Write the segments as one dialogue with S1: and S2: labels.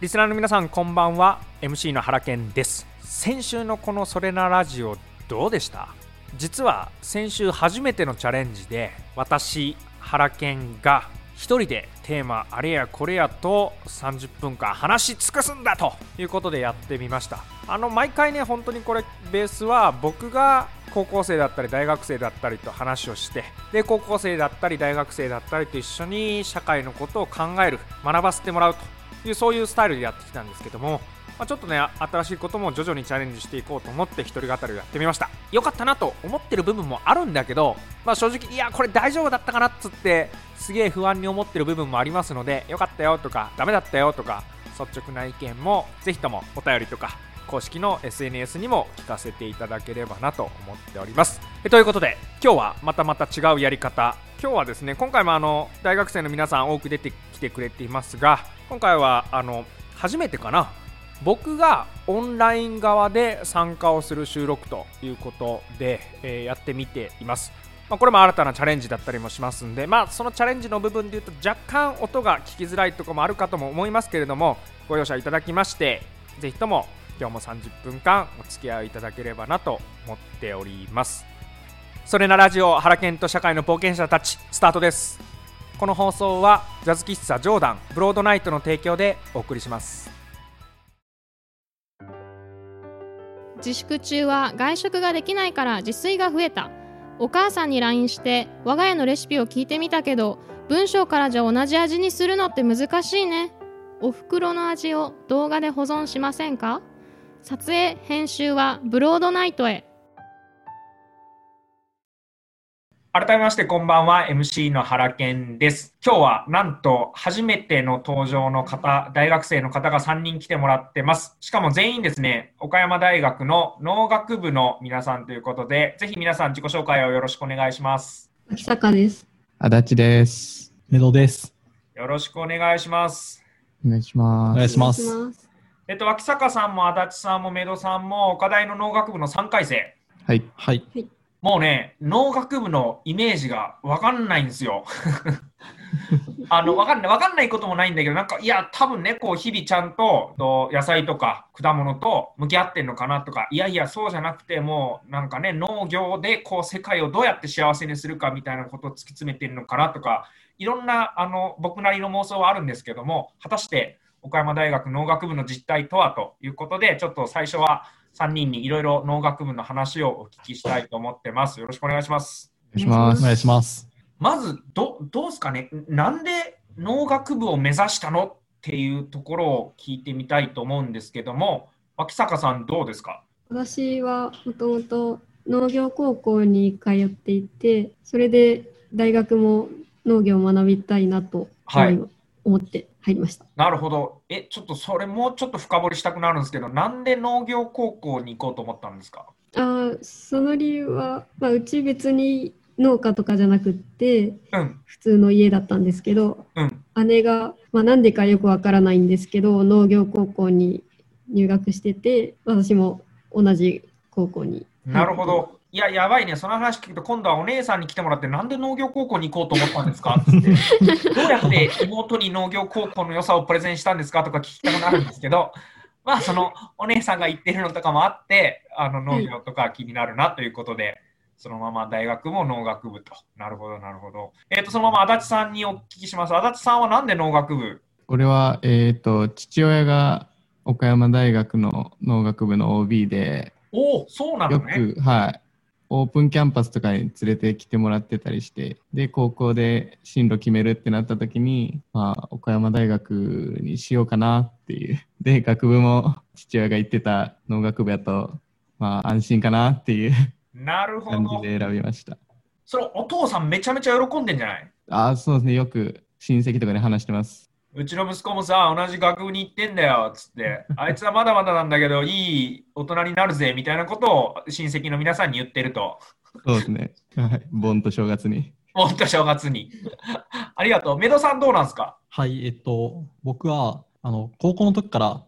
S1: リスナーの皆さんこんばんは。MC の原健です。先週のこのそれなラジオどうでした？実は先週初めてのチャレンジで私原健が一人でテーマあれやこれやと30分間話し尽くすんだということでやってみました。あの毎回ね本当にこれベースは僕が高校生だったり大学生だったりと話をしてで高校生だったり大学生だったりと一緒に社会のことを考える学ばせてもらうと。いうそういうスタイルでやってきたんですけどもまあ、ちょっとね新しいことも徐々にチャレンジしていこうと思って一人語りをやってみました。良かったなと思ってる部分もあるんだけど、まあ、正直いやこれ大丈夫だったかなっつってすげえ不安に思ってる部分もありますので良かったよとかダメだったよとか率直な意見もぜひともお便りとか公式の SNS にも聞かせていただければなと思っております。えということで今日はまたまた違うやり方。今日はですね今回もあの大学生の皆さん多く出てきてくれていますが今回はあの初めてかな。僕がオンライン側で参加をする収録ということで、えー、やってみています。まあ、これも新たなチャレンジだったりもしますんで、まあ、そのチャレンジの部分で言うと若干音が聞きづらいところもあるかとも思いますけれどもご容赦いただきましてぜひとも今日も30分間お付き合いいただければなと思っております。それなラジオ原健と社会の冒険者たちスタートです。この放送はジャズ喫茶ジョーダンブロードナイトの提供でお送りします。
S2: 自粛中は外食ができないから自炊が増えた。お母さんに LINE して我が家のレシピを聞いてみたけど文章からじゃ同じ味にするのって難しいね。お袋の味を動画で保存しませんか？撮影編集はブロードナイトへ。
S1: 改めましてこんばんは MC の原健です。今日はなんと初めての登場の方大学生の方が3人来てもらってます。しかも全員ですね岡山大学の農学部の皆さんということでぜひ皆さん自己紹介をよろしくお願いします。
S3: 秋坂です。
S4: 足立です。
S5: メドです。
S1: よろしくお願いします。
S4: お願いします。
S5: お願いします
S1: えっと秋坂さんも足立さんもメドさんも岡大の農学部の3回生。
S4: はい。
S5: はい。
S1: もうね、農学部のイメージがわかんないんですよ。あの、わかんない、わかんないこともないんだけど、なんか、いや、多分ね、こう、日々ちゃんと、と野菜とか果物と向き合ってんのかなとか、いやいや、そうじゃなくて、もう、なんかね、農業で、こう、世界をどうやって幸せにするかみたいなことを突き詰めてるのかなとか、いろんな、あの、僕なりの妄想はあるんですけども、果たして、岡山大学農学部の実態とはということで、ちょっと最初は、3人にいろいろ農学部の話をお聞きしたいと思ってます。よろしくお願いします。
S4: お願いします。
S5: お願いします
S1: まず、ど、どうですかねなんで農学部を目指したのっていうところを聞いてみたいと思うんですけども、脇坂さんどうですか？
S3: 私はもともと農業高校に通っていて、それで大学も農業を学びたいなと思って入りました。
S1: なるほど。え、ちょっとそれもうちょっと深掘りしたくなるんですけど、なんで農業高校に行こうと思ったんですか？
S3: あその理由は、まあ、うち別に農家とかじゃなくって、うん、普通の家だったんですけど、うん、姉が、まあ、なんでかよくわからないんですけど農業高校に入学してて私も同じ高校に
S1: なるほどいや、やばいね、その話聞くと、今度はお姉さんに来てもらって、なんで農業高校に行こうと思ったんですか？って、どうやって妹に農業高校の良さをプレゼンしたんですか？とか聞きたくなるんですけど、まあ、そのお姉さんが言ってるのとかもあって、あの農業とか気になるなということで、そのまま大学も農学部と。なるほど、なるほど。えっ、ー、と、そのまま足立さんにお聞きします。足立さんはなんで農学部？
S4: 俺は、えっ、ー、と、父親が岡山大学の農学部の OB で、
S1: おお、そうなのね。
S4: よく、はい。オープンキャンパスとかに連れてきてもらってたりしてで高校で進路決めるってなった時に、まあ、岡山大学にしようかなっていう。で学部も父親が言ってた農学部やと、まあ、安心かなっていう。
S1: なるほど。
S4: 感じで選びました。
S1: それお父さんめちゃめちゃ喜んでんじゃない？
S4: あそうですね。よく親戚とかで話してます
S1: うちの息子もさ、同じ学部に行ってんだよ、つって、あいつはまだまだなんだけど、いい大人になるぜ、みたいなことを親戚の皆さんに言ってると。
S4: そうですね。はい。盆と正月に。
S1: 盆と正月に。ありがとう。メドさんどうなんですか？
S5: はい、えっと、僕は、あの、高校の時から、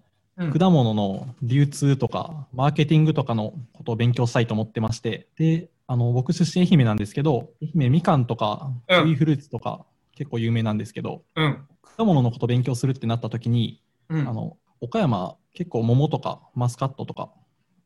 S5: 果物の流通とか、マーケティングとかのことを勉強したいと思ってまして、で、あの、僕出身愛媛なんですけど、愛媛みかんとか、キウイフルーツとか、結構有名なんですけど、うん、果物のことを勉強するってなった時に、うん、あの岡山結構桃とかマスカットとか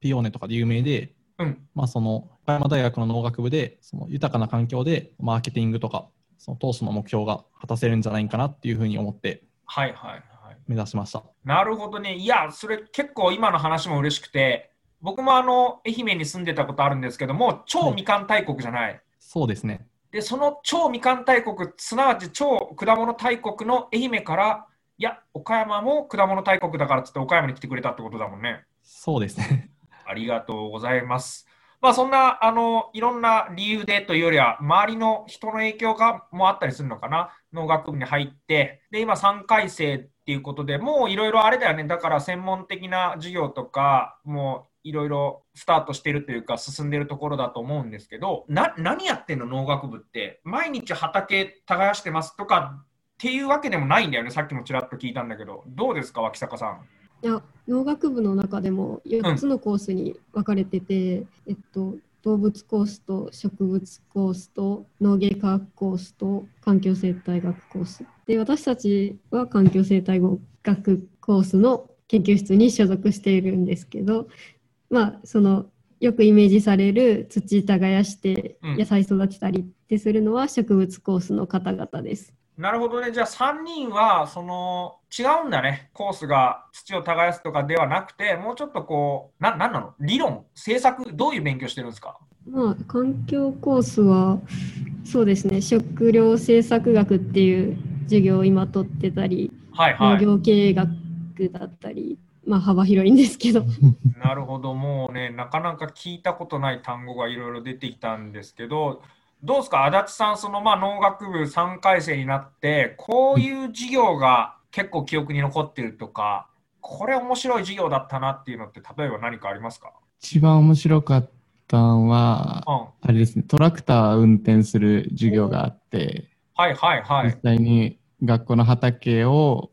S5: ピオーネとかで有名で、
S1: うん、
S5: まあ、その岡山大学の農学部でその豊かな環境でマーケティングとかその当初の目標が果たせるんじゃないかなっていうふうに思って
S1: はいはい
S5: 目指しました、はい
S1: はい、なるほどね。いやそれ結構今の話も嬉しくて僕もあの愛媛に住んでたことあるんですけども超みかん大国じゃない、はい、
S5: そうですね
S1: でその超みかん大国すなわち超果物大国の愛媛からいや岡山も果物大国だからっつって岡山に来てくれたってことだもんね。
S5: そうですね。
S1: ありがとうございます。まあそんなあのいろんな理由でというよりは周りの人の影響がもあったりするのかな。農学部に入ってで今3回生っていうことでもういろいろあれだよね。だから専門的な授業とかもういろいろスタートしてるというか進んでるところだと思うんですけどな何やってんの農学部って毎日畑耕してますとかっていうわけでもないんだよねさっきもちらっと聞いたんだけどどうですか脇坂さん？
S3: いや農学部の中でも4つのコースに分かれてて、うん、えっと、動物コースと植物コースと農芸科学コースと環境生態学コースで私たちは環境生態学コースの研究室に所属しているんですけどまあそのよくイメージされる土耕して野菜育てたりってするのは植物コースの方々です。
S1: なるほどね。じゃあ3人はその違うんだね。コースが土を耕すとかではなくて、もうちょっとこう、ななんなの？理論、政策、どういう勉強してるんですか？
S3: まあ、環境コースは、そうですね、食料政策学っていう授業を今取ってたり、
S1: はいはい、
S3: 農業経営学だったり、まあ、幅広いんですけど。
S1: なるほど、もうね、なかなか聞いたことない単語がいろいろ出てきたんですけど、どうですか、足立さん、そのまあ農学部3回生になって、こういう授業が結構記憶に残ってるとか、これ面白い授業だったなっていうのって、例えば何かありますか？
S4: 一番面白かったのは、うん、あれですね、トラクター運転する授業があって、
S1: はいはいはい。
S4: 実際に学校の畑を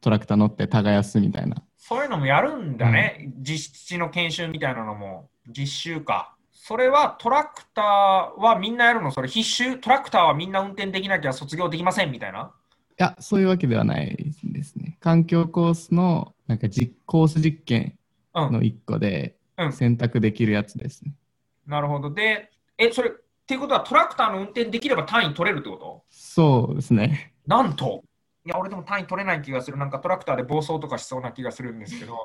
S4: トラクター乗って耕すみたいな
S1: そういうのもやるんだね、うん、実質の研修みたいなのも、実習か。それはトラクターはみんなやるの？それ必修？トラクターはみんな運転できなきゃ卒業できませんみたいな？
S4: いや、そういうわけではないですね。環境コースのなんか実コース実験の1個で選択できるやつですね。
S1: うん、なるほど。で、え、それ、っていうことはトラクターの運転できれば単位取れるってこと？
S4: そうですね。
S1: なんと？いや、俺でも単位取れない気がする。なんかトラクターで暴走とかしそうな気がするんですけど。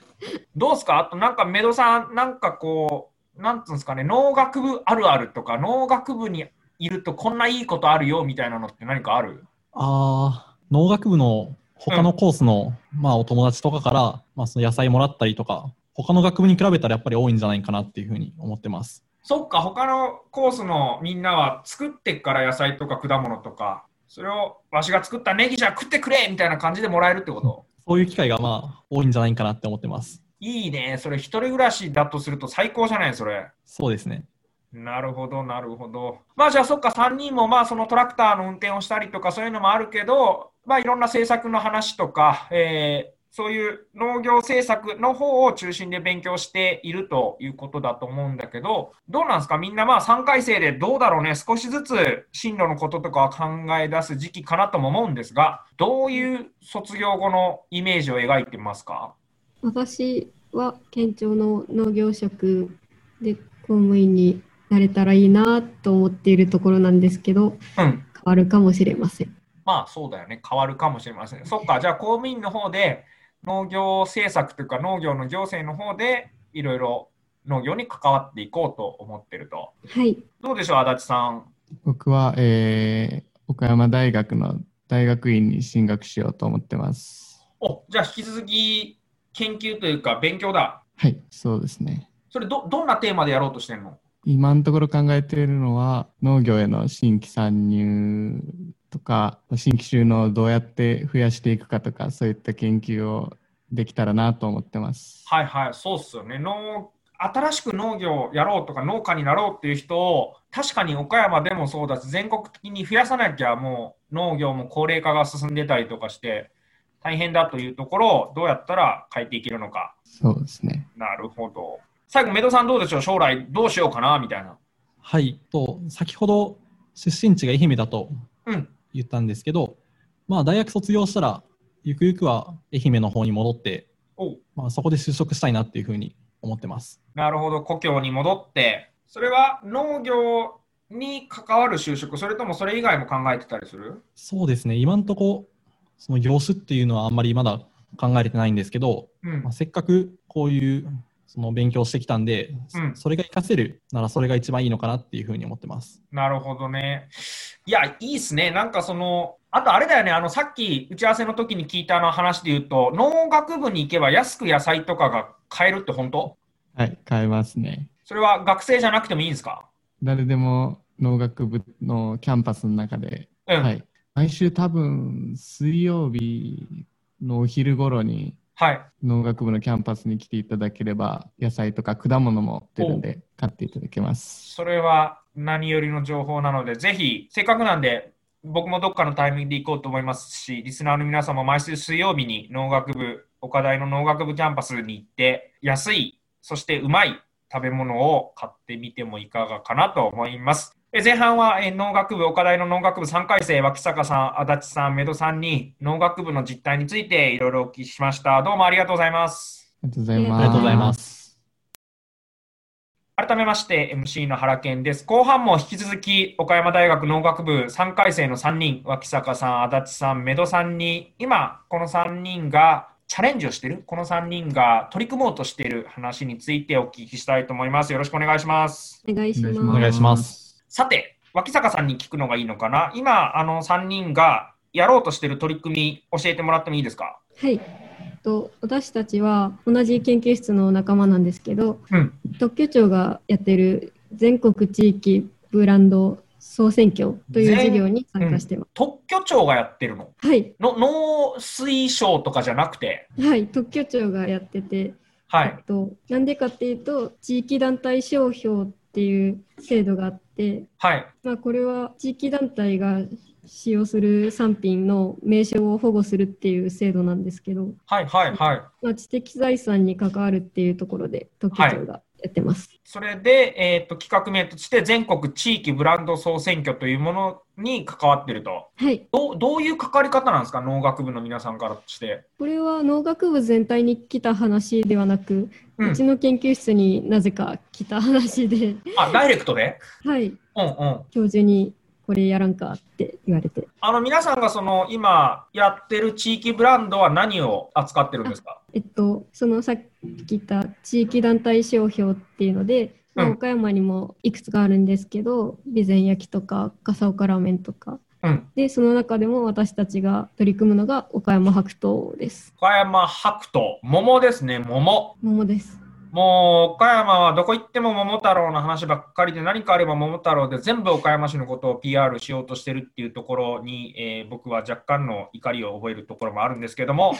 S1: どうですか？あとなんかメドさん、なんかこう、なんつうんですかね、農学部あるあるとか、農学部にいるとこんないいことあるよみたいなのって何かある？
S5: ああ、農学部の他のコースの、うん、まあお友達とかから、まあその野菜もらったりとか、他の学部に比べたらやっぱり多いんじゃないかなっていうふうに思ってます。
S1: そっか、他のコースのみんなは作ってから野菜とか果物とかそれをわしが作ったネギじゃ食ってくれみたいな感じでもらえるってこと？
S5: そういう機会がまあ多いんじゃないかなって思ってます。
S1: いいね。それ一人暮らしだとすると最高じゃないそれ。
S5: そうですね。
S1: なるほど、なるほど。まあじゃあそっか、3人もまあそのトラクターの運転をしたりとかそういうのもあるけど、まあいろんな政策の話とか、えそういう農業政策の方を中心で勉強しているということだと思うんだけど、どうなんですか？みんなまあ3回生でどうだろうね、少しずつ進路のこととかを考え出す時期かなとも思うんですが、どういう卒業後のイメージを描いてますか？
S3: 私は県庁の農業職で公務員になれたらいいなと思っているところなんですけど、うん、変わるかもしれません。
S1: まあそうだよね、変わるかもしれません。そっか、じゃあ公務員の方で農業政策というか農業の行政の方でいろいろ農業に関わっていこうと思ってると。
S3: はい。
S1: どうでしょう、足立さん？
S4: 僕は、えー、岡山大学の大学院に進学しようと思ってます。
S1: おじゃあ引き続き研究というか勉強だ。
S4: はい、そうですね。
S1: それど、どんなテーマでやろうとしてるの？
S4: 今のところ考えているのは農業への新規参入とか新規収納をどうやって増やしていくかとかそういった研究をできたらなと思ってます。
S1: はいはいそうっすよね農新しく農業をやろうとか農家になろうっていう人を確かに岡山でもそうだし全国的に増やさなきゃもう農業も高齢化が進んでたりとかして大変だというところをどうやったら変えていけるのか。
S4: そうですね。
S1: なるほど。最後、メドさんどうでしょう？将来どうしようかな？みたいな。
S5: はい。と先ほど出身地が愛媛だと言ったんですけど、うん、まあ大学卒業したらゆくゆくは愛媛の方に戻ってまあ、そこで就職したいなっていうふうに思ってます。
S1: なるほど、故郷に戻って、それは農業に関わる就職、それともそれ以外も考えてたりする？
S5: そうですね、今のところ、その業種っていうのはあんまりまだ考えれてないんですけど、うん、まあ、せっかくこういうその勉強してきたんで、うん、それが活かせるならそれが一番いいのかなっていうふうに思ってます。
S1: なるほどね。いや、いいっすね。なんかその、あとあれだよね、あの、さっき打ち合わせの時に聞いたあの話で言うと、農学部に行けば安く野菜とかが買えるって本当？
S4: はい、買えますね。
S1: それは学生じゃなくてもいいんですか？
S4: 誰でも農学部のキャンパスの中で、うん、はい。毎週多分水曜日のお昼頃に、はい、農学部のキャンパスに来ていただければ野菜とか果物も出るんで買っていただけます。
S1: それは何よりの情報なのでぜひせっかくなんで僕もどっかのタイミングで行こうと思いますしリスナーの皆さんも毎週水曜日に農学部岡大の農学部キャンパスに行って安いそしてうまい食べ物を買ってみてもいかがかなと思います。前半は農学部、岡大の農学部3回生、脇坂さん、足立さん、メドさんに農学部の実態についていろいろお聞きしました。どうもありがとうございます。
S4: ありがとうございます。あ
S5: りがとうございます。
S1: 改めまして MC の原健です。後半も引き続き岡山大学農学部3回生の3人、脇坂さん、足立さん、メドさんに今この3人がチャレンジをしている、この3人が取り組もうとしている話についてお聞きしたいと思います。よろしくお願いします。
S3: お願いします。
S5: お願いします。
S1: さて、脇坂さんに聞くのがいいのかな？今、あの3人がやろうとしている取り組み、教えてもらってもいいですか？
S3: はい。と私たちは同じ研究室の仲間なんですけど、うん、特許庁がやってる全国地域ブランド総選挙という事業に参加してます、うん、
S1: 特許庁がやってるの？
S3: はい。
S1: の農水省とかじゃなくて？
S3: はい。特許庁がやっててはい、えっと、なんでかっていうと地域団体商標っていう制度があって、はいまあ、これは地域団体が使用する産品の名称を保護するっていう制度なんですけど、
S1: はいはいはい。
S3: まあ、知的財産に関わるっていうところで特許庁がやってます。
S1: それで、えーと、企画名として全国地域ブランド総選挙というものに関わってると、
S3: はい、
S1: どどういう関わり方なんですか？農学部の皆さんからして。
S3: これは農学部全体に来た話ではなく、うん、うちの研究室になぜか来た話で。
S1: あダイレクトで？
S3: はい、
S1: うんうん、
S3: 教授にこれやらんかって言われて。
S1: あの皆さんがその今やってる地域ブランドは何を扱ってるんですか？
S3: えっと、そのさっき言った地域団体商標っていうので、まあ、岡山にもいくつかあるんですけど、備前焼とか笠岡ラーメンとか、うん、でその中でも私たちが取り組むのが岡山白桃です。
S1: 岡山白桃、桃ですね、桃。
S3: 桃です。
S1: もう岡山はどこ行っても桃太郎の話ばっかりで何かあれば桃太郎で全部岡山市のことを PR しようとしてるっていうところに、えー、僕は若干の怒りを覚えるところもあるんですけども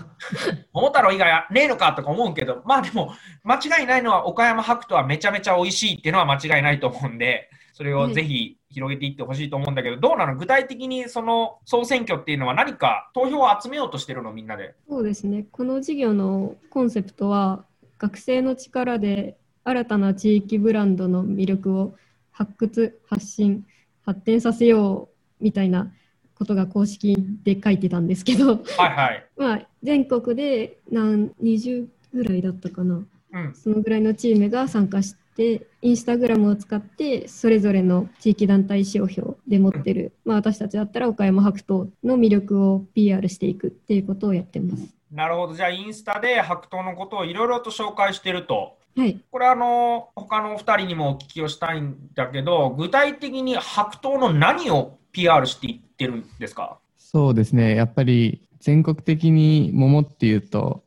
S1: 桃太郎以外はねえのかとか思うけどまあでも間違いないのは岡山白桃はめちゃめちゃ美味しいっていうのは間違いないと思うんでそれをぜひ広げていってほしいと思うんだけど、どうなの？具体的にその総選挙っていうのは何か投票を集めようとしてるの？みんなで。
S3: そうですね。この授業のコンセプトは学生の力で新たな地域ブランドの魅力を発掘発信発展させようみたいなことが公式で書いてたんですけど、
S1: はいはい、
S3: まあ全国で何20ぐらいだったかな、うん、そのぐらいのチームが参加してインスタグラムを使ってそれぞれの地域団体商標で持ってる、まあ、私たちだったら岡山白桃の魅力を PR していくっていうことをやってます。
S1: なるほど。じゃあ、インスタで白桃のことをいろいろと紹介してると。
S3: はい、
S1: これあの、他のお二人にもお聞きをしたいんだけど、具体的に白桃の何を PR していってるんですか？
S4: そうですね。やっぱり全国的に桃っていうと、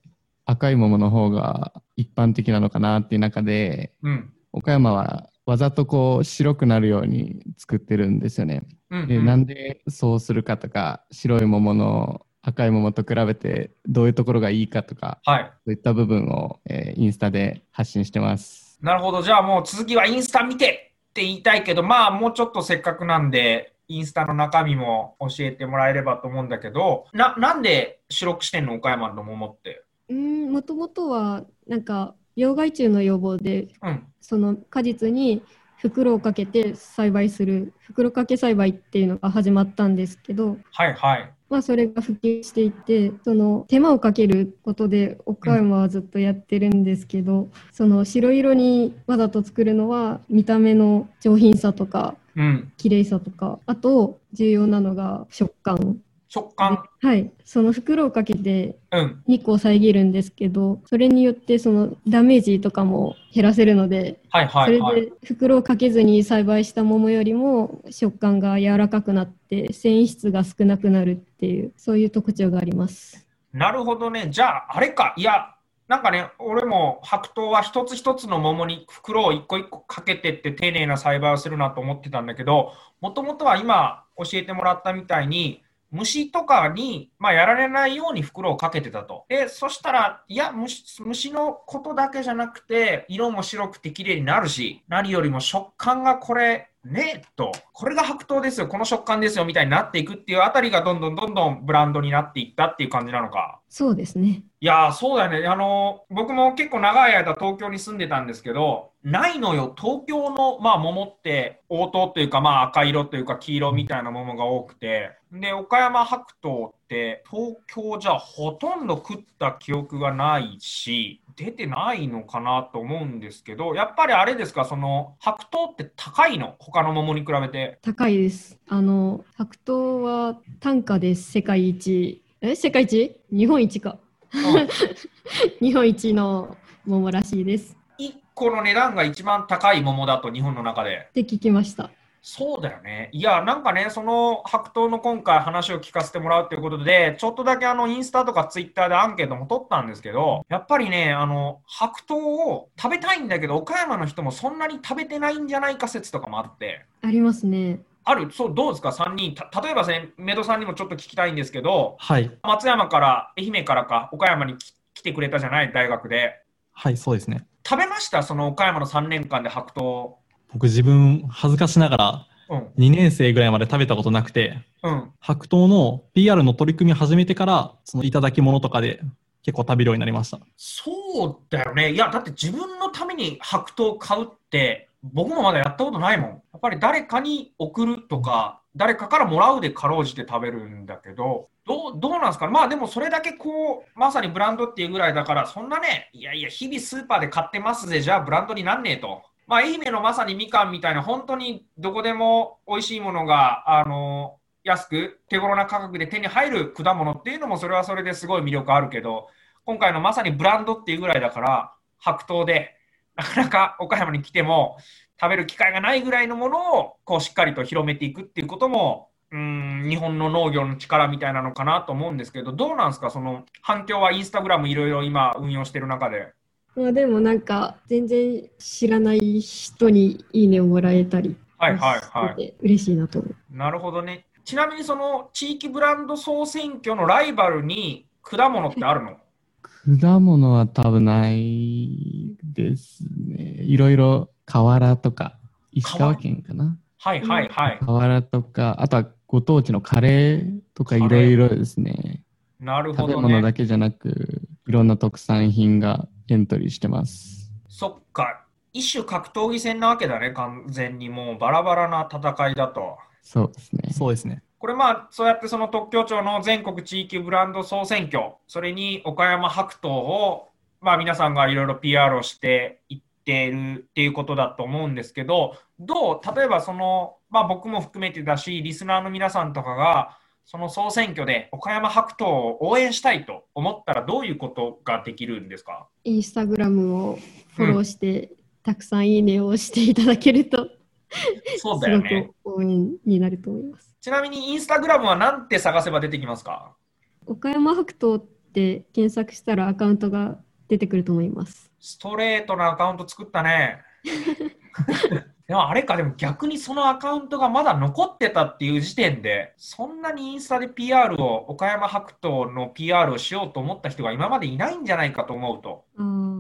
S4: 赤い桃の方が一般的なのかなっていう中で、うん、岡山はわざとこう白くなるように作ってるんですよね。うんうん、でなんでそうするかとか白い桃の赤い桃と比べてどういうところがいいかとか、はい、そういった部分を、えー、インスタで発信してます。
S1: なるほど。じゃあもう続きはインスタ見てって言いたいけど、まあもうちょっとせっかくなんで、インスタの中身も教えてもらえればと思うんだけど、な、なんで白くしてんの？岡山の桃って。
S3: うん、もともとは、なんか、病害虫の予防で、うん、その果実に袋をかけて栽培する袋かけ栽培っていうのが始まったんですけど、
S1: はいはい。
S3: まあ、それが普及していてその手間をかけることで岡山はずっとやってるんですけど、うん、その白色にわざと作るのは見た目の上品さとか、うん、綺麗さとかあと重要なのが食感
S1: 食感。
S3: はい。その袋をかけて日光を遮るんですけど、うん、それによってそのダメージとかも減らせるので、はいはいはい、それで袋をかけずに栽培した桃よりも食感が柔らかくなって繊維質が少なくなるっていうそういう特徴があります。
S1: なるほどね。じゃああれか。いやなんかね、俺も白桃は一つ一つの桃に袋を一個一個かけてって丁寧な栽培をするなと思ってたんだけど、もともとは今教えてもらったみたいに、虫とかに、まあ、やられないように袋をかけてたと。で、そしたら、いや虫、虫のことだけじゃなくて、色も白くて綺麗になるし、何よりも食感がこれ、ねえと、これが白桃ですよ、この食感ですよみたいになっていくっていうあたりがどんどんどんどんブランドになっていったっていう感じなのか。
S3: そうですね。
S1: いやそうだよね。あの、僕も結構長い間東京に住んでたんですけど、ないのよ。東京の、まあ、桃って応答というか、まあ、赤色というか黄色みたいな桃が多くて、で、岡山白桃って東京じゃほとんど食った記憶がないし、出てないのかなと思うんですけど、やっぱりあれですか、その白桃って高いの？他の桃に比べて。
S3: 高いです。あの、白桃は単価で世界一、え？世界一？日本一か。日本一の桃らしいです。
S1: 1個の値段が一番高い桃だと、日本の中で。
S3: って聞きました。
S1: そうだよね。いや、なんかね、その白桃の今回話を聞かせてもらうということで、ちょっとだけあのインスタとかツイッターでアンケートも取ったんですけど、やっぱりね、あの白桃を食べたいんだけど、岡山の人もそんなに食べてないんじゃないか説とかもあって。
S3: ありますね。
S1: ある、そう、どうですか、3人。例えばね、メドさんにもちょっと聞きたいんですけど、
S5: はい、
S1: 松山から、愛媛からか、岡山に来てくれたじゃない、大学で。
S5: はい、そうですね。
S1: 食べました？その岡山の3年間で白桃。
S5: 僕自分、恥ずかしながら、うん、2年生ぐらいまで食べたことなくて、うん、白桃の PR の取り組みを始めてから、そのいただき物とかで結構食べるようになりました。
S1: そうだよね。いや、だって自分のために白桃買うって、僕もまだやったことないもん。やっぱり誰かに送るとか、誰かからもらうでかろうじて食べるんだけど、どうどうなんですかまあでもそれだけこう、まさにブランドっていうぐらいだから、そんなね、いやいや、日々スーパーで買ってますぜ、じゃあブランドになんねえと。まあ、愛媛のまさにみかんみたいな、本当にどこでも美味しいものが、あの安く、手頃な価格で手に入る果物っていうのも、それはそれですごい魅力あるけど、今回のまさにブランドっていうぐらいだから、白桃で、なかなか岡山に来ても食べる機会がないぐらいのものをこうしっかりと広めていくっていうこともうん日本の農業の力みたいなのかなと思うんですけどどうなんですか？その反響はインスタグラムいろいろ今運用してる中で。
S3: まあでもなんか全然知らない人にいいねをもらえたり
S1: はいはいはい
S3: 嬉しいなと思う。
S1: なるほどね。ちなみにその地域ブランド総選挙のライバルに果物ってあるの？
S4: 果物は多分ないですね。いろいろ河原とか、石川県かな？
S1: はいはいはい。
S4: 河原とか、あとはご当地のカレーとかいろいろですね。
S1: なるほど、ね、
S4: 食べ物だけじゃなく、いろんな特産品がエントリーしてます。
S1: そっか。一種格闘技戦なわけだね、完全にもうバラバラな戦いだと。
S4: そうですね。
S5: そうですね。
S1: これまあ、そうやってその特許庁の全国地域ブランド総選挙、それに岡山白桃を、まあ皆さんがいろいろ PR をしていっているっていうことだと思うんですけど、どう、例えばその、まあ僕も含めてだし、リスナーの皆さんとかが、その総選挙で岡山白桃を応援したいと思ったらどういうことができるんですか？
S3: インスタグラムをフォローして、うん、たくさんいいねをしていただけると
S1: そうだよね。
S3: 応援になると思います。
S1: ちなみにインスタグラムは何て探せば出てきますか？
S3: 岡山白桃って検索したらアカウントが出てくると思います。
S1: ストレートなアカウント作ったね。でもあれか、でも逆にそのアカウントがまだ残ってたっていう時点で、そんなにインスタで PR を、岡山白桃の PR をしようと思った人が今までいないんじゃないかと思うと。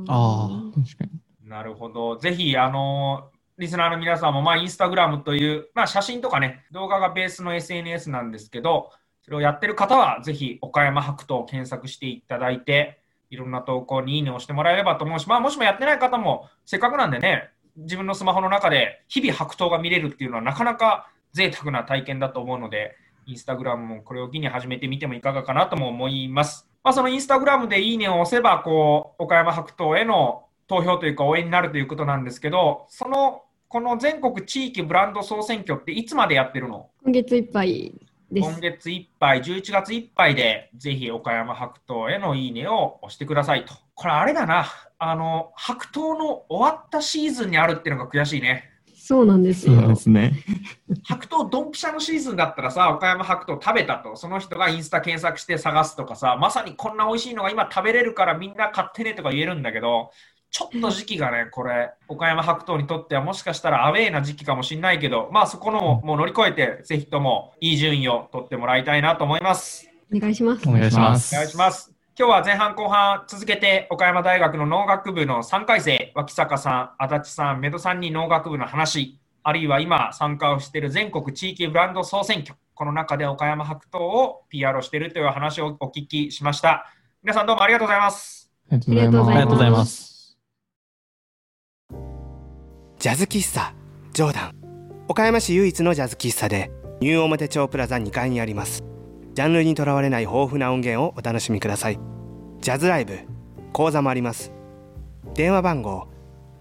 S5: ああ、確か
S1: に。なるほど。ぜひ、あのリスナーの皆さんも、まあ、インスタグラムという、まあ、写真とかね、動画がベースの SNS なんですけど、それをやってる方は、ぜひ、岡山白桃を検索していただいて、いろんな投稿にいいねをしてもらえればと思うし、まあ、もしもやってない方も、せっかくなんでね、自分のスマホの中で日々白桃が見れるっていうのはなかなか贅沢な体験だと思うので、インスタグラムもこれを機に始めてみてもいかがかなとも思います。まあ、そのインスタグラムでいいねを押せば、こう、岡山白桃への投票というか応援になるということなんですけど、その、この全国地域ブランド総選挙っていつまでやってるの？
S3: 今月いっぱいです。
S1: 今月いっぱい、11月いっぱいで、ぜひ岡山白桃へのいいねを押してくださいと。これあれだな、あの、白桃の終わったシーズンにあるっていうのが悔しいね。
S3: そうなんですよ。
S4: そうですね。
S1: 白桃ドンピシャのシーズンだったらさ、岡山白桃食べたと、その人がインスタ検索して探すとかさ、まさにこんな美味しいのが今食べれるからみんな買ってねとか言えるんだけど、ちょっと時期がね、これ、岡山白桃にとってはもしかしたらアウェーな時期かもしれないけど、まあそこのもう乗り越えて、ぜひともいい順位を取ってもらいたいなと思います。
S3: お願いします。
S4: お願いします。
S1: お願いします。今日は前半後半続けて岡山大学の農学部の3回生、脇坂さん、足立さん、メドさんに農学部の話、あるいは今参加をしている全国地域ブランド総選挙、この中で岡山白桃を PR をしているという話をお聞きしました。皆さんどうもありがとうございます。
S4: ありがとうございます。
S6: ジャズ喫茶ジョーダン岡山市唯一のジャズ喫茶でニュー表町プラザ2階にありますジャンルにとらわれない豊富な音源をお楽しみください。ジャズライブ講座もあります。電話番号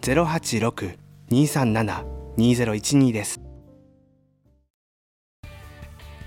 S6: 086-237 2012です。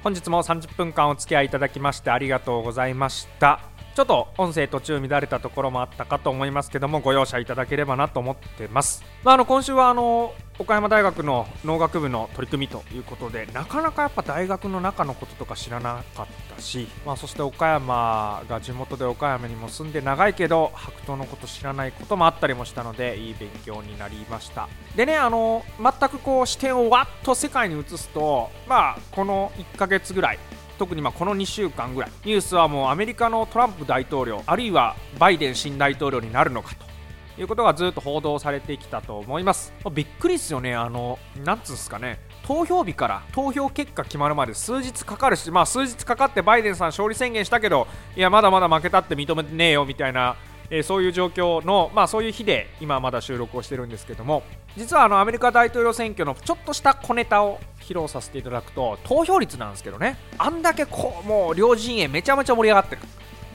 S1: 本日も30分間お付き合いいただきましてありがとうございました。ちょっと音声途中乱れたところもあったかと思いますけどもご容赦いただければなと思ってます、まあ、あの今週はあの岡山大学の農学部の取り組みということでなかなかやっぱ大学の中のこととか知らなかったし、まあ、そして岡山が地元で岡山にも住んで長いけど白桃のこと知らないこともあったりもしたのでいい勉強になりました。でねあの全くこう視点をわっと世界に移すとまあこの1ヶ月ぐらい特にまこの2週間ぐらいニュースはもうアメリカのトランプ大統領あるいはバイデン新大統領になるのかということがずっと報道されてきたと思います。びっくりですよね、あの、なんつうんすかね、投票日から投票結果決まるまで数日かかるし、まあ数日かかってバイデンさん勝利宣言したけど、いや、まだまだ負けたって認めてねえよみたいな、えー、そういう状況の、まあそういう日で今まだ収録をしてるんですけども、実はあのアメリカ大統領選挙のちょっとした小ネタを披露させていただくと、投票率なんですけどね、あんだけこう、もう両陣営めちゃめちゃ盛り上がってる。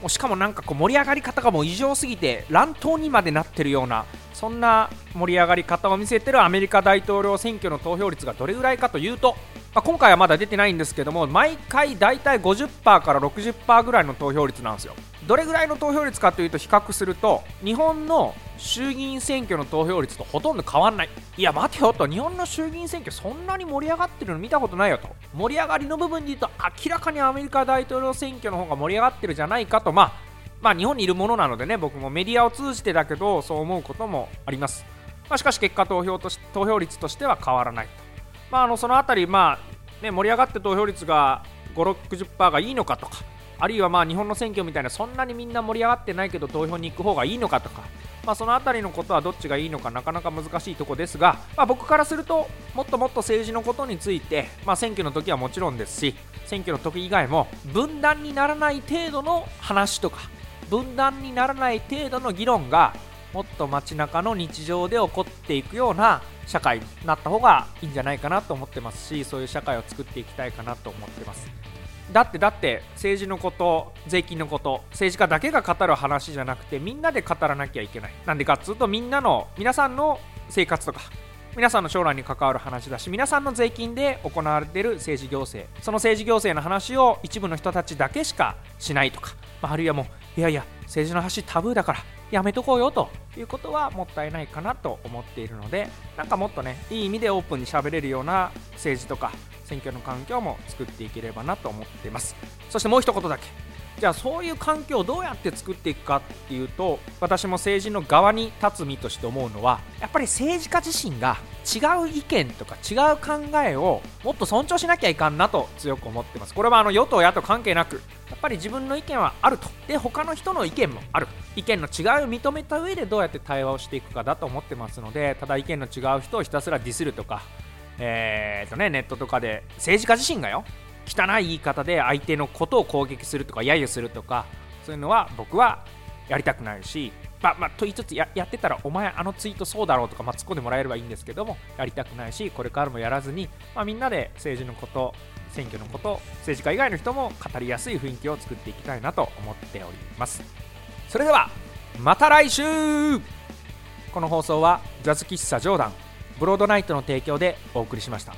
S1: もうしかもなんかこう盛り上がり方がもう異常すぎて乱闘にまでなってるようなそんな盛り上がり方を見せてるアメリカ大統領選挙の投票率がどれぐらいかというと、まあ、今回はまだ出てないんですけども毎回大体50%から60%ぐらいの投票率なんですよ。どれぐらいの投票率かというと比較すると日本の衆議院選挙の投票率とほとんど変わんない。いや待てよと。日本の衆議院選挙そんなに盛り上がってるの見たことないよと。盛り上がりの部分で言うと明らかにアメリカ大統領選挙の方が盛り上がってるじゃないかと。まあまあ日本にいるものなのでね僕もメディアを通じてだけどそう思うこともあります、まあ、しかし結果投票とし投票率としては変わらない。まあ、あのそのあたり、まあね、盛り上がって投票率が5、60%がいいのかとかあるいはまあ日本の選挙みたいなそんなにみんな盛り上がってないけど投票に行く方がいいのかとかまあ、その辺りのことはどっちがいいのかなかなか難しいところですが、まあ、僕からするともっともっと政治のことについて、まあ、選挙の時はもちろんですし選挙の時以外も分断にならない程度の話とか分断にならない程度の議論がもっと街中の日常で起こっていくような社会になった方がいいんじゃないかなと思ってますしそういう社会を作っていきたいかなと思ってます。だってだって政治のこと税金のこと政治家だけが語る話じゃなくてみんなで語らなきゃいけない。なんでかっつうとみんなの皆さんの生活とか皆さんの将来に関わる話だし皆さんの税金で行われている政治行政。その政治行政の話を一部の人たちだけしかしないとか、まあ、あるいはもういやいや政治の話タブーだからやめとこうよということはもったいないかなと思っているのでなんかもっとねいい意味でオープンに喋れるような政治とか選挙の環境も作っていければなと思っています。そしてもう一言だけ。じゃあそういう環境をどうやって作っていくかっていうと私も政治の側に立つ身として思うのはやっぱり政治家自身が違う意見とか違う考えをもっと尊重しなきゃいかんなと強く思ってます。これはあの与党野党関係なくやっぱり自分の意見はあると。で他の人の意見もある。意見の違いを認めた上でどうやって対話をしていくかだと思ってますのでただ意見の違う人をひたすらディスるとかえーとね、ネットとかで政治家自身がよ汚い言い方で相手のことを攻撃するとか揶揄するとかそういうのは僕はやりたくないし、まま、と言いつつやってたらお前あのツイートそうだろうとか、ま、突っ込んでもらえればいいんですけどもやりたくないしこれからもやらずに、ま、みんなで政治のこと選挙のこと政治家以外の人も語りやすい雰囲気を作っていきたいなと思っております。それではまた来週。この放送はジャズ喫茶ジョーダン。ブロードナイトの提供でお送りしました。